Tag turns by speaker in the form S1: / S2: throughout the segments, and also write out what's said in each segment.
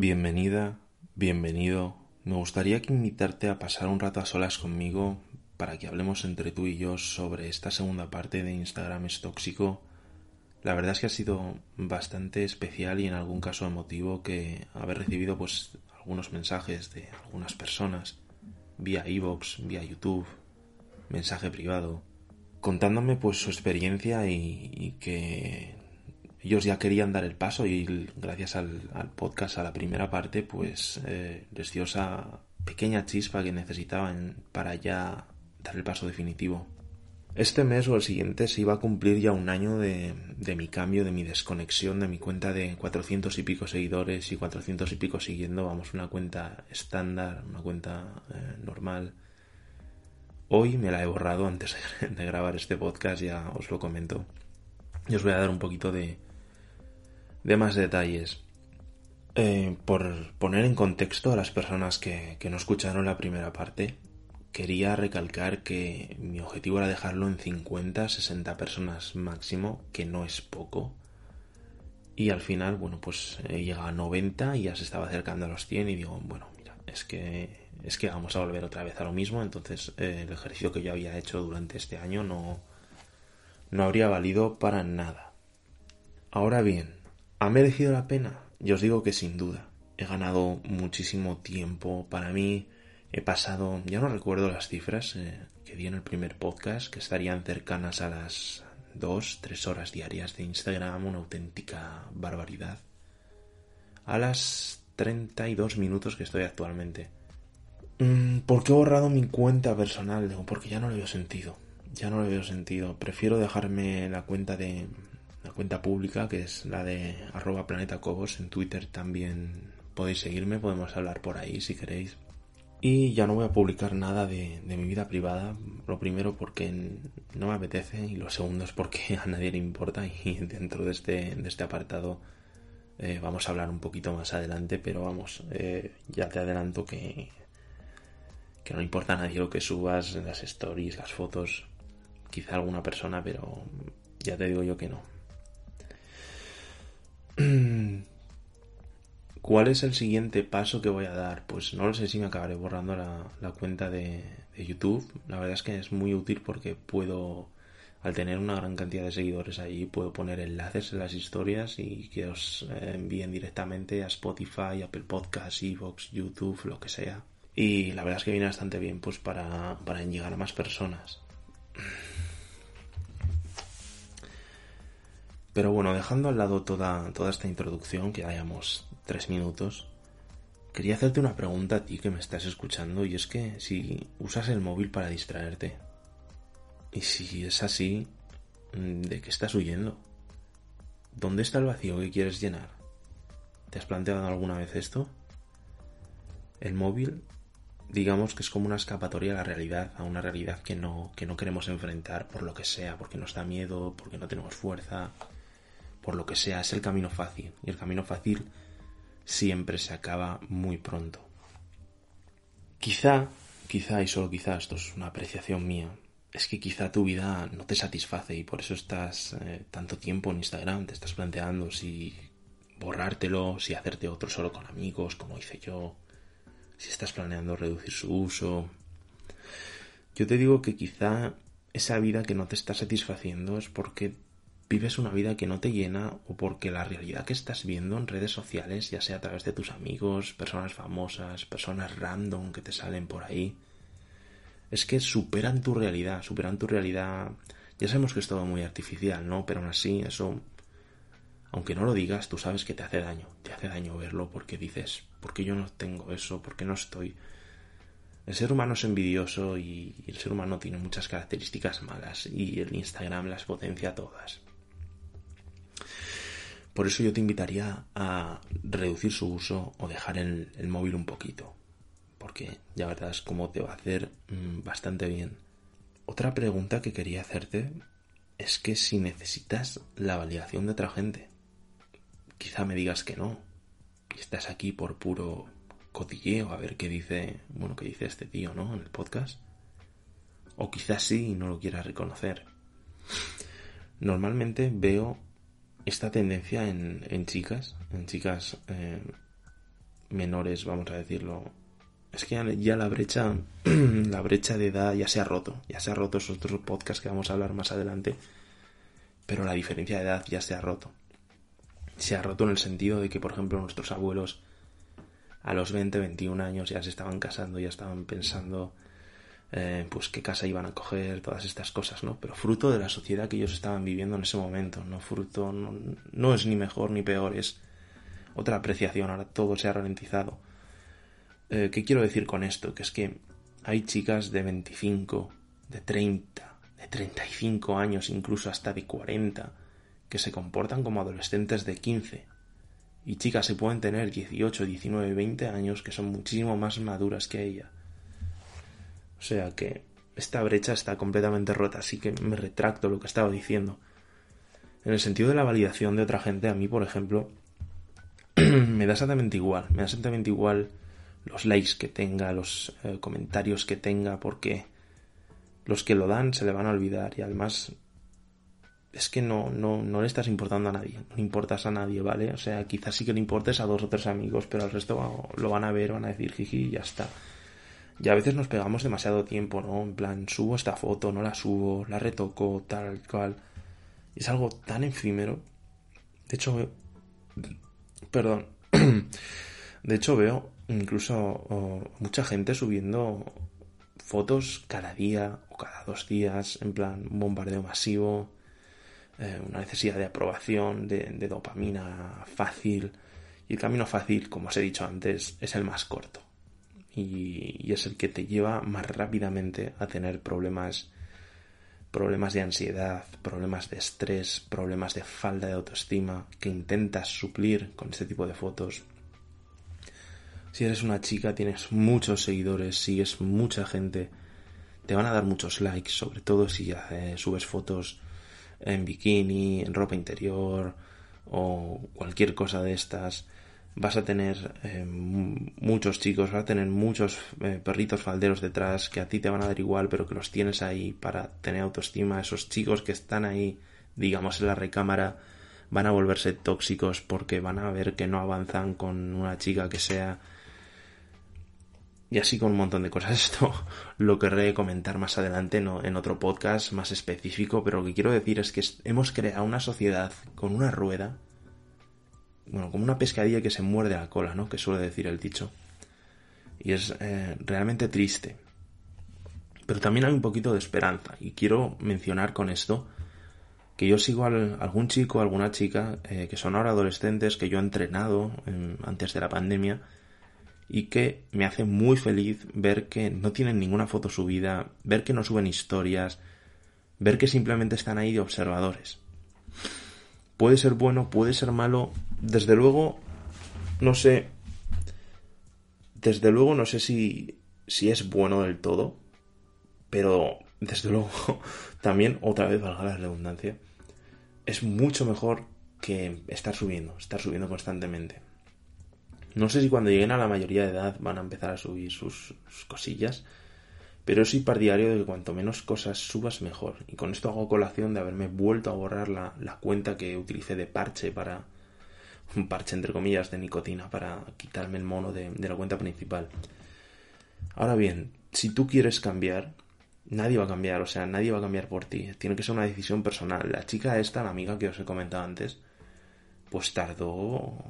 S1: Bienvenida, bienvenido. Me gustaría que invitarte a pasar un rato a solas conmigo para que hablemos entre tú y yo sobre esta segunda parte de Instagram es tóxico. La verdad es que ha sido bastante especial y en algún caso emotivo que haber recibido pues algunos mensajes de algunas personas vía iVoox, vía YouTube, mensaje privado, contándome pues su experiencia y que ellos ya querían dar el paso y gracias al, podcast, a la primera parte, pues eh, les dio esa pequeña chispa que necesitaban para ya dar el paso definitivo. Este mes o el siguiente se iba a cumplir ya un año de, de mi cambio, de mi desconexión, de mi cuenta de 400 y pico seguidores y 400 y pico siguiendo, vamos, una cuenta estándar, una cuenta eh, normal. Hoy me la he borrado antes de, de grabar este podcast, ya os lo comento. Y os voy a dar un poquito de, de más detalles. Eh, por poner en contexto a las personas que, no escucharon la primera parte, quería recalcar que mi objetivo era dejarlo en 50, 60 personas máximo, que no es poco. Y al final, bueno, pues he llegado a 90 y ya se estaba acercando a los 100 y digo, bueno, mira, es que es que vamos a volver otra vez a lo mismo, entonces eh, el ejercicio que yo había hecho durante este año no no habría valido para nada. Ahora bien, ¿ha merecido la pena? Yo os digo que sin duda. He ganado muchísimo tiempo para mí. He pasado, ya no recuerdo las cifras eh, que di en el primer podcast, que estarían cercanas a las dos, tres horas diarias de Instagram, una auténtica barbaridad. A las 32 minutos que estoy actualmente. Mm, ¿Por qué he borrado mi cuenta personal? Porque ya no le veo sentido. Ya no le veo sentido. Prefiero dejarme la cuenta de cuenta pública, que es la de arroba planetacobos. En Twitter también podéis seguirme, podemos hablar por ahí si queréis. Y ya no voy a publicar nada de, de mi vida privada. Lo primero porque no me apetece y lo segundo es porque a nadie le importa y dentro de este, de este apartado eh, vamos a hablar un poquito más adelante, pero vamos, eh, ya te adelanto que, que no importa a nadie lo que subas, las stories, las fotos, quizá alguna persona, pero ya te digo yo que no. ¿Cuál es el siguiente paso que voy a dar? Pues no lo sé si me acabaré borrando la, cuenta de, YouTube. La verdad es que es muy útil porque puedo, al tener una gran cantidad de seguidores ahí, puedo poner enlaces en las historias y que os envíen directamente a Spotify, Apple Podcasts, Evox, YouTube, lo que sea. Y la verdad es que viene bastante bien pues para llegar a más personas. Pero bueno, dejando al lado toda, toda esta introducción, que hayamos tres minutos, quería hacerte una pregunta a ti que me estás escuchando y es que si usas el móvil para distraerte, y si es así, ¿de qué estás huyendo? ¿Dónde está el vacío que quieres llenar? ¿Te has planteado alguna vez esto? El móvil, digamos que es como una escapatoria a la realidad, a una realidad que no, que no queremos enfrentar por lo que sea, porque nos da miedo, porque no tenemos fuerza, por lo que sea, es el camino fácil. Y el camino fácil siempre se acaba muy pronto. Quizá, quizá y solo quizá, esto es una apreciación mía, es que quizá tu vida no te satisface y por eso estás eh, tanto tiempo en Instagram, te estás planteando si borrártelo, si hacerte otro solo con amigos, como hice yo, si estás planeando reducir su uso. Yo te digo que quizá esa vida que no te está satisfaciendo es porque vives una vida que no te llena o porque la realidad que estás viendo en redes sociales, ya sea a través de tus amigos, personas famosas, personas random que te salen por ahí, es que superan tu realidad, superan tu realidad. Ya sabemos que es todo muy artificial, ¿no? Pero aún así, eso, aunque no lo digas, tú sabes que te hace daño. Te hace daño verlo porque dices, ¿por qué yo no tengo eso? ¿Por qué no estoy El ser humano es envidioso y el ser humano tiene muchas características malas y el Instagram las potencia todas. Por eso yo te invitaría a reducir su uso o dejar el, móvil un poquito, porque ya verás cómo te va a hacer mm, bastante bien. Otra pregunta que quería hacerte es que si necesitas la validación de otra gente, quizá me digas que no, y estás aquí por puro cotilleo a ver qué dice, bueno, qué dice este tío, ¿no? En el podcast. O quizás sí y no lo quieras reconocer. Normalmente veo esta tendencia en, en chicas, en chicas eh, menores, vamos a decirlo. Es que ya, ya la brecha, la brecha de edad ya se ha roto, ya se ha roto esos otros podcasts que vamos a hablar más adelante, pero la diferencia de edad ya se ha roto. Se ha roto en el sentido de que, por ejemplo, nuestros abuelos a los 20, 21 años ya se estaban casando, ya estaban pensando eh, pues qué casa iban a coger, todas estas cosas, ¿no? Pero fruto de la sociedad que ellos estaban viviendo en ese momento, no fruto, no, no es ni mejor ni peor, es otra apreciación, ahora todo se ha ralentizado. Eh, ¿Qué quiero decir con esto? Que es que hay chicas de 25, de 30, de 35 años, incluso hasta de 40, que se comportan como adolescentes de 15. Y chicas se pueden tener 18, 19, 20 años que son muchísimo más maduras que ella. O sea que esta brecha está completamente rota, así que me retracto lo que estaba diciendo. En el sentido de la validación de otra gente, a mí, por ejemplo, me da exactamente igual. Me da exactamente igual los likes que tenga, los eh, comentarios que tenga, porque los que lo dan se le van a olvidar y además es que no, no, no le estás importando a nadie, no le importas a nadie, ¿vale? O sea, quizás sí que le importes a dos o tres amigos, pero al resto lo van a ver, van a decir jiji y ya está. Y a veces nos pegamos demasiado tiempo, ¿no? En plan, subo esta foto, no la subo, la retoco, tal cual. Es algo tan efímero. De hecho, veo... perdón. De hecho, veo incluso mucha gente subiendo fotos cada día o cada dos días, en plan, un bombardeo masivo, eh, una necesidad de aprobación, de, de dopamina fácil. Y el camino fácil, como os he dicho antes, es el más corto y, es el que te lleva más rápidamente a tener problemas problemas de ansiedad, problemas de estrés, problemas de falta de autoestima que intentas suplir con este tipo de fotos. Si eres una chica, tienes muchos seguidores, sigues mucha gente, te van a dar muchos likes, sobre todo si subes fotos en bikini, en ropa interior o cualquier cosa de estas vas a tener eh, muchos chicos, vas a tener muchos eh, perritos falderos detrás que a ti te van a dar igual, pero que los tienes ahí para tener autoestima. Esos chicos que están ahí, digamos, en la recámara, van a volverse tóxicos porque van a ver que no avanzan con una chica que sea... Y así con un montón de cosas. Esto lo querré comentar más adelante ¿no? en otro podcast más específico, pero lo que quiero decir es que hemos creado una sociedad con una rueda bueno, como una pescadilla que se muerde la cola, ¿no? Que suele decir el dicho. Y es eh, realmente triste. Pero también hay un poquito de esperanza. Y quiero mencionar con esto que yo sigo a algún chico, alguna chica, eh, que son ahora adolescentes, que yo he entrenado antes de la pandemia, y que me hace muy feliz ver que no tienen ninguna foto subida, ver que no suben historias, ver que simplemente están ahí de observadores. Puede ser bueno, puede ser malo. Desde luego, no sé. Desde luego, no sé si, si es bueno del todo. Pero, desde luego, también, otra vez, valga la redundancia, es mucho mejor que estar subiendo, estar subiendo constantemente. No sé si cuando lleguen a la mayoría de edad van a empezar a subir sus, cosillas, pero soy partidario de que cuanto menos cosas subas mejor. Y con esto hago colación de haberme vuelto a borrar la, cuenta que utilicé de parche para... Un parche entre comillas de nicotina para quitarme el mono de, de la cuenta principal. Ahora bien, si tú quieres cambiar, nadie va a cambiar, o sea, nadie va a cambiar por ti. Tiene que ser una decisión personal. La chica esta, la amiga que os he comentado antes, pues tardó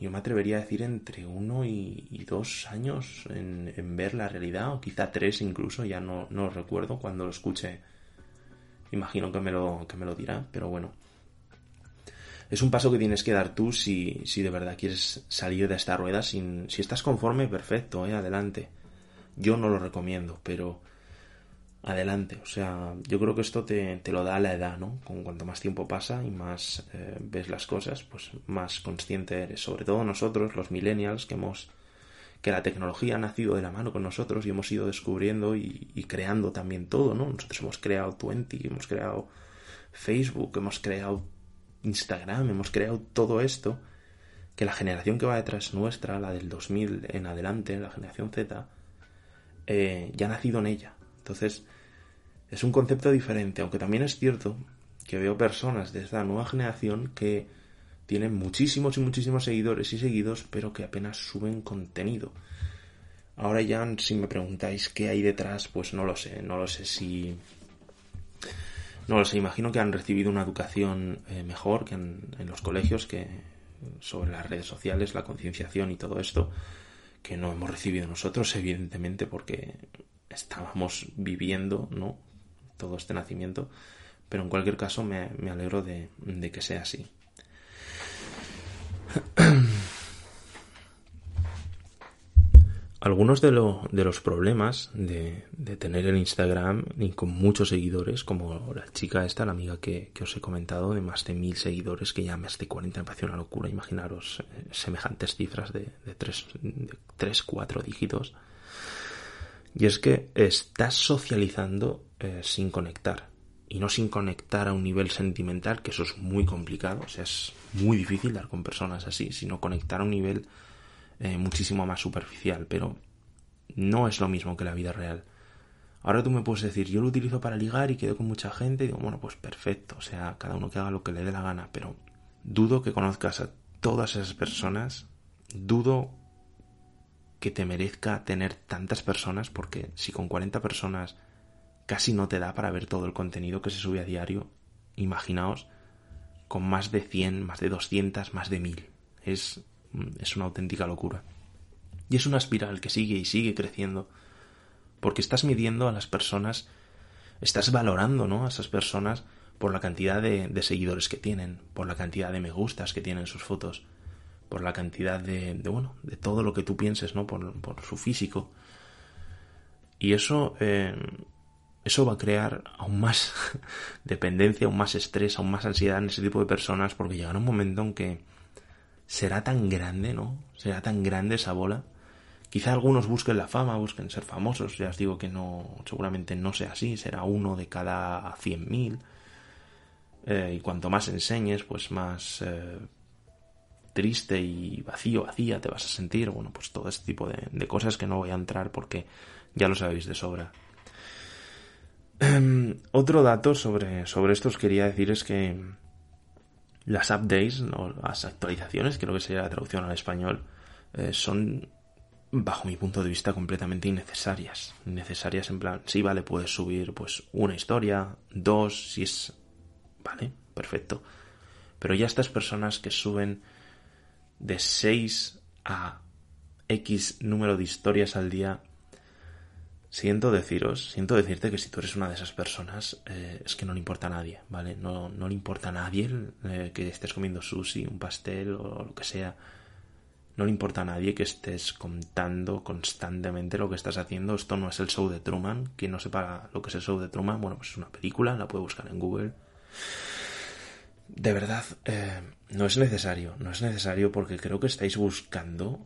S1: yo me atrevería a decir entre uno y, dos años en, ver la realidad, o quizá tres incluso, ya no, no recuerdo, cuando lo escuche imagino que me lo, que me lo dirá, pero bueno. Es un paso que tienes que dar tú si, si de verdad quieres salir de esta rueda. Sin, si estás conforme, perfecto, eh, adelante. Yo no lo recomiendo, pero adelante. O sea, yo creo que esto te, te lo da la edad, ¿no? Con cuanto más tiempo pasa y más eh, ves las cosas, pues más consciente eres. Sobre todo nosotros, los millennials, que hemos que la tecnología ha nacido de la mano con nosotros y hemos ido descubriendo y, y creando también todo, ¿no? Nosotros hemos creado Twenty, hemos creado Facebook, hemos creado Instagram, hemos creado todo esto, que la generación que va detrás nuestra, la del 2000 en adelante, la generación Z, eh, ya ha nacido en ella. Entonces, es un concepto diferente, aunque también es cierto que veo personas de esta nueva generación que tienen muchísimos y muchísimos seguidores y seguidos, pero que apenas suben contenido. Ahora ya, si me preguntáis qué hay detrás, pues no lo sé, no lo sé si... No lo imagino que han recibido una educación eh, mejor que en, los colegios, que sobre las redes sociales, la concienciación y todo esto, que no hemos recibido nosotros, evidentemente, porque estábamos viviendo, ¿no? Todo este nacimiento. Pero en cualquier caso me, me alegro de que sea así. Algunos de, lo, de, los problemas de, tener el Instagram y con muchos seguidores, como la chica esta, la amiga que, os he comentado, de más de mil seguidores, que ya más de 40 me parece una locura, imaginaros eh, semejantes cifras de, de, tres, de 3, 4 dígitos. Y es que estás socializando eh, sin conectar. Y no sin conectar a un nivel sentimental, que eso es muy complicado, o sea, es muy difícil dar con personas así, sino conectar a un nivel eh, muchísimo más superficial, pero no es lo mismo que la vida real. Ahora tú me puedes decir, yo lo utilizo para ligar y quedo con mucha gente, y digo, bueno, pues perfecto, o sea, cada uno que haga lo que le dé la gana, pero dudo que conozcas a todas esas personas, dudo que te merezca tener tantas personas, porque si con 40 personas casi no te da para ver todo el contenido que se sube a diario, imaginaos con más de 100, más de 200, más de 1000. Es, es una auténtica locura. Y es una espiral que sigue y sigue creciendo, porque estás midiendo a las personas, estás valorando ¿no? a esas personas por la cantidad de, seguidores que tienen, por la cantidad de me gustas que tienen sus fotos, por la cantidad de, bueno, de todo lo que tú pienses, ¿no? Por, por su físico. Y eso, eh, eso va a crear aún más dependencia, aún más estrés, aún más ansiedad en ese tipo de personas, porque llegará un momento en que será tan grande, ¿no? Será tan grande esa bola. Quizá algunos busquen la fama, busquen ser famosos, ya os digo que no, seguramente no sea así, será uno de cada cien mil. Eh, y cuanto más enseñes, pues más eh, triste y vacío, vacía te vas a sentir. Bueno, pues todo este tipo de, cosas que no voy a entrar porque ya lo sabéis de sobra. Um, otro dato sobre, sobre esto os quería decir es que las updates, ¿no? las actualizaciones, creo que sería la traducción al español, eh, son, bajo mi punto de vista, completamente innecesarias. Innecesarias en plan, sí, vale, puedes subir pues una historia, dos, si es... Vale, perfecto. Pero ya estas personas que suben de 6 a X número de historias al día, siento deciros, siento decirte que si tú eres una de esas personas, eh, es que no le importa a nadie, ¿vale? No, no le importa a nadie eh, que estés comiendo sushi, un pastel o lo que sea. No le importa a nadie que estés contando constantemente lo que estás haciendo. Esto no es el show de Truman. Quien no sepa lo que es el show de Truman, bueno, pues es una película, la puede buscar en Google. De verdad, eh, no es necesario, no es necesario porque creo que estáis buscando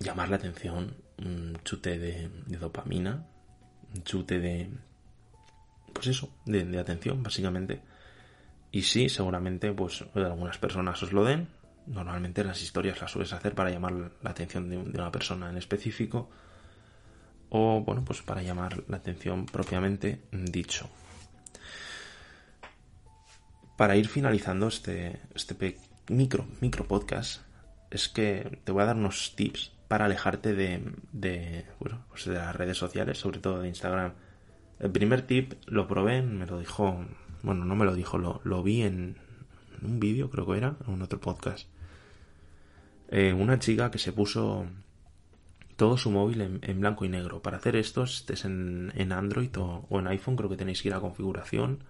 S1: llamar la atención, un chute de, dopamina, un chute de... Pues eso, de, de, atención, básicamente. Y sí, seguramente, pues algunas personas os lo den. Normalmente las historias las sueles hacer para llamar la atención de, de una persona en específico. O, bueno, pues para llamar la atención propiamente dicho. Para ir finalizando este, este micro, micro podcast, es que te voy a dar unos tips para alejarte de, de, bueno, pues de las redes sociales, sobre todo de Instagram. El primer tip lo probé, me lo dijo, bueno, no me lo dijo, lo, lo vi en un vídeo, creo que era, en otro podcast. Eh, una chica que se puso todo su móvil en, blanco y negro. Para hacer esto, estés en, en Android o, en iPhone, creo que tenéis que ir a configuración,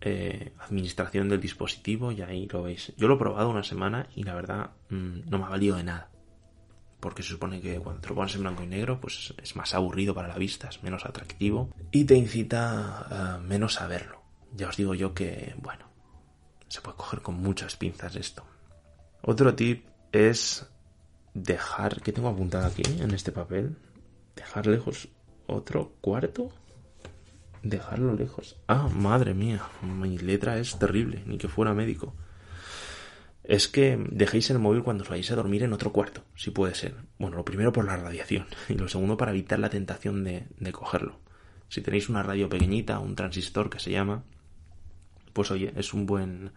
S1: eh, administración del dispositivo y ahí lo veis. Yo lo he probado una semana y la verdad mmm, no me ha valido de nada porque se supone que cuando te lo pones en blanco y negro, pues es más aburrido para la vista, es menos atractivo y te incita menos a verlo. Ya os digo yo que, bueno, se puede coger con muchas pinzas esto. Otro tip es dejar, ¿qué tengo apuntado aquí en este papel? Dejar lejos otro cuarto. Dejarlo lejos. Ah, madre mía, mi letra es terrible, ni que fuera médico. Es que dejéis el móvil cuando os vayáis a dormir en otro cuarto, si puede ser. Bueno, lo primero por la radiación y lo segundo para evitar la tentación de, de cogerlo. Si tenéis una radio pequeñita, un transistor que se llama, pues oye, es un buen,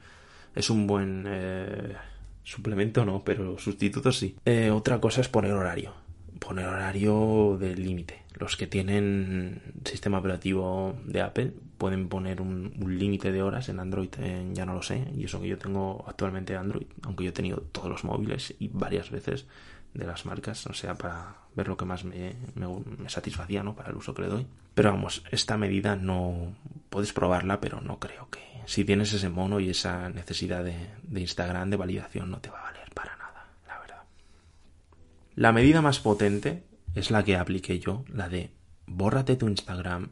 S1: es un buen eh, suplemento, no, pero sustituto sí. Eh, otra cosa es poner horario, poner horario de límite. Los que tienen sistema operativo de Apple pueden poner un, límite de horas en Android, ya no lo sé, y eso que yo tengo actualmente Android, aunque yo he tenido todos los móviles y varias veces de las marcas, o sea, para ver lo que más me, satisfacía, ¿no? Para el uso que le doy. Pero vamos, esta medida no puedes probarla, pero no creo que si tienes ese mono y esa necesidad de, de Instagram de validación no te va a valer para nada, la verdad. La medida más potente es la que apliqué yo, la de bórrate tu Instagram,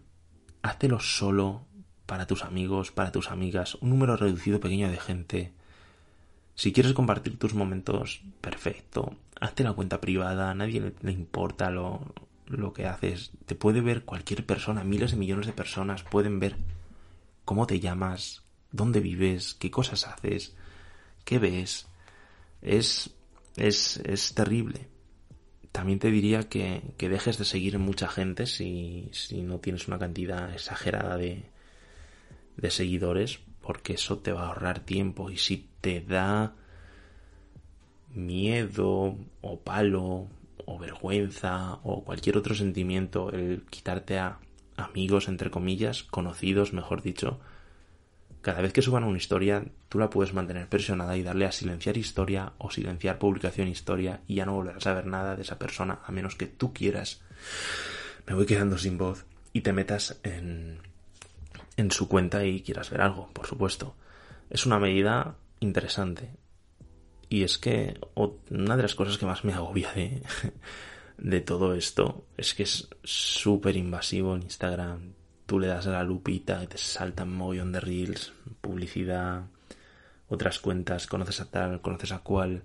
S1: háztelo solo para tus amigos, para tus amigas, un número reducido pequeño de gente. Si quieres compartir tus momentos, perfecto hazte la cuenta privada, a nadie le, importa lo, lo que haces. Te puede ver cualquier persona, miles de millones de personas pueden ver cómo te llamas, dónde vives, qué cosas haces, qué ves. Es, es, es terrible. También te diría que, que dejes de seguir mucha gente si, si no tienes una cantidad exagerada de, de seguidores, porque eso te va a ahorrar tiempo. Y si te da miedo o palo o vergüenza o cualquier otro sentimiento, el quitarte a amigos, entre comillas, conocidos, mejor dicho, cada vez que suban una historia, tú la puedes mantener presionada y darle a silenciar historia o silenciar publicación historia y ya no volverás a ver nada de esa persona a menos que tú quieras. Me voy quedando sin voz y te metas en, en su cuenta y quieras ver algo, por supuesto. Es una medida interesante y es que una de las cosas que más me agobia de, de todo esto es que es súper invasivo en Instagram. Tú le das a la lupita y te saltan mogollón de reels, publicidad, otras cuentas, conoces a tal, conoces a cual.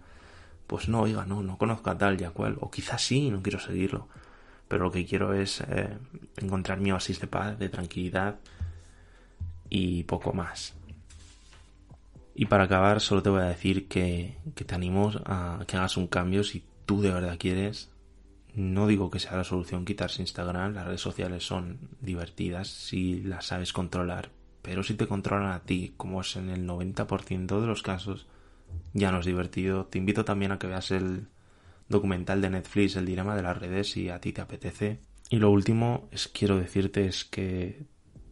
S1: Pues no, oiga, no, no conozco a tal y a cual. O quizás sí, no quiero seguirlo. Pero lo que quiero es eh, encontrar mi oasis de paz, de tranquilidad y poco más. Y para acabar, solo te voy a decir que, te animo a que hagas un cambio si tú de verdad quieres. No digo que sea la solución quitarse Instagram, las redes sociales son divertidas si las sabes controlar, pero si te controlan a ti, como es en el 90% de los casos, ya no es divertido. Te invito también a que veas el documental de Netflix, El dilema de las redes, si a ti te apetece. Y lo último es quiero decirte es que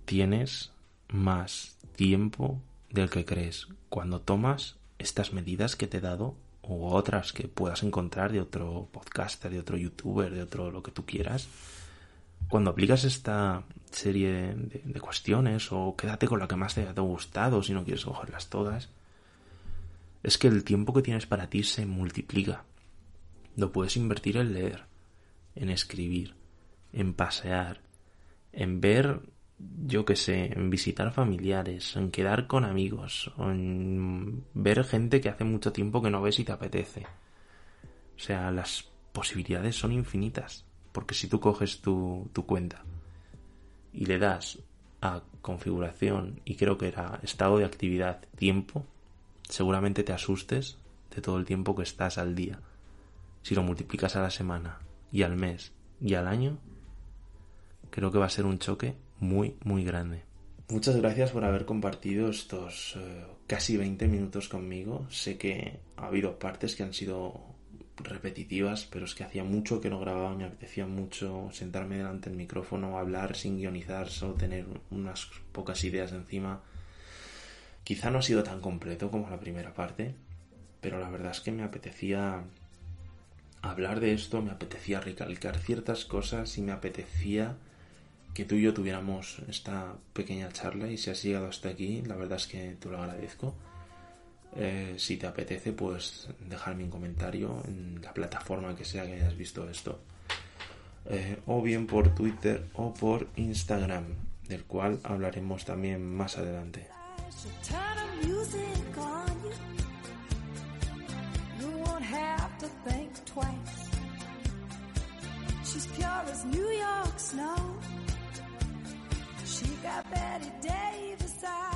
S1: tienes más tiempo del que crees cuando tomas estas medidas que te he dado u otras que puedas encontrar de otro podcaster, de otro youtuber, de otro lo que tú quieras, cuando aplicas esta serie de, cuestiones o quédate con la que más te ha gustado si no quieres cogerlas todas, es que el tiempo que tienes para ti se multiplica. Lo puedes invertir en leer, en escribir, en pasear, en ver yo qué sé, en visitar familiares, en quedar con amigos, en ver gente que hace mucho tiempo que no ves y te apetece. O sea, las posibilidades son infinitas. Porque si tú coges tu, tu cuenta y le das a configuración y creo que era estado de actividad tiempo, seguramente te asustes de todo el tiempo que estás al día. Si lo multiplicas a la semana y al mes y al año, creo que va a ser un choque muy, muy grande. Muchas gracias por haber compartido estos eh, casi 20 minutos conmigo. Sé que ha habido partes que han sido repetitivas, pero es que hacía mucho que no grababa, me apetecía mucho sentarme delante del micrófono, hablar sin guionizar, solo tener unas pocas ideas encima. Quizá no ha sido tan completo como la primera parte, pero la verdad es que me apetecía hablar de esto, me apetecía recalcar ciertas cosas y me apetecía que tú y yo tuviéramos esta pequeña charla y si has llegado hasta aquí, la verdad es que te lo agradezco. Eh, si te apetece, pues dejarme un comentario en la plataforma que sea que hayas visto esto. Eh, o bien por Twitter o por Instagram, del cual hablaremos también más adelante.
S2: got Betty Davis eyes.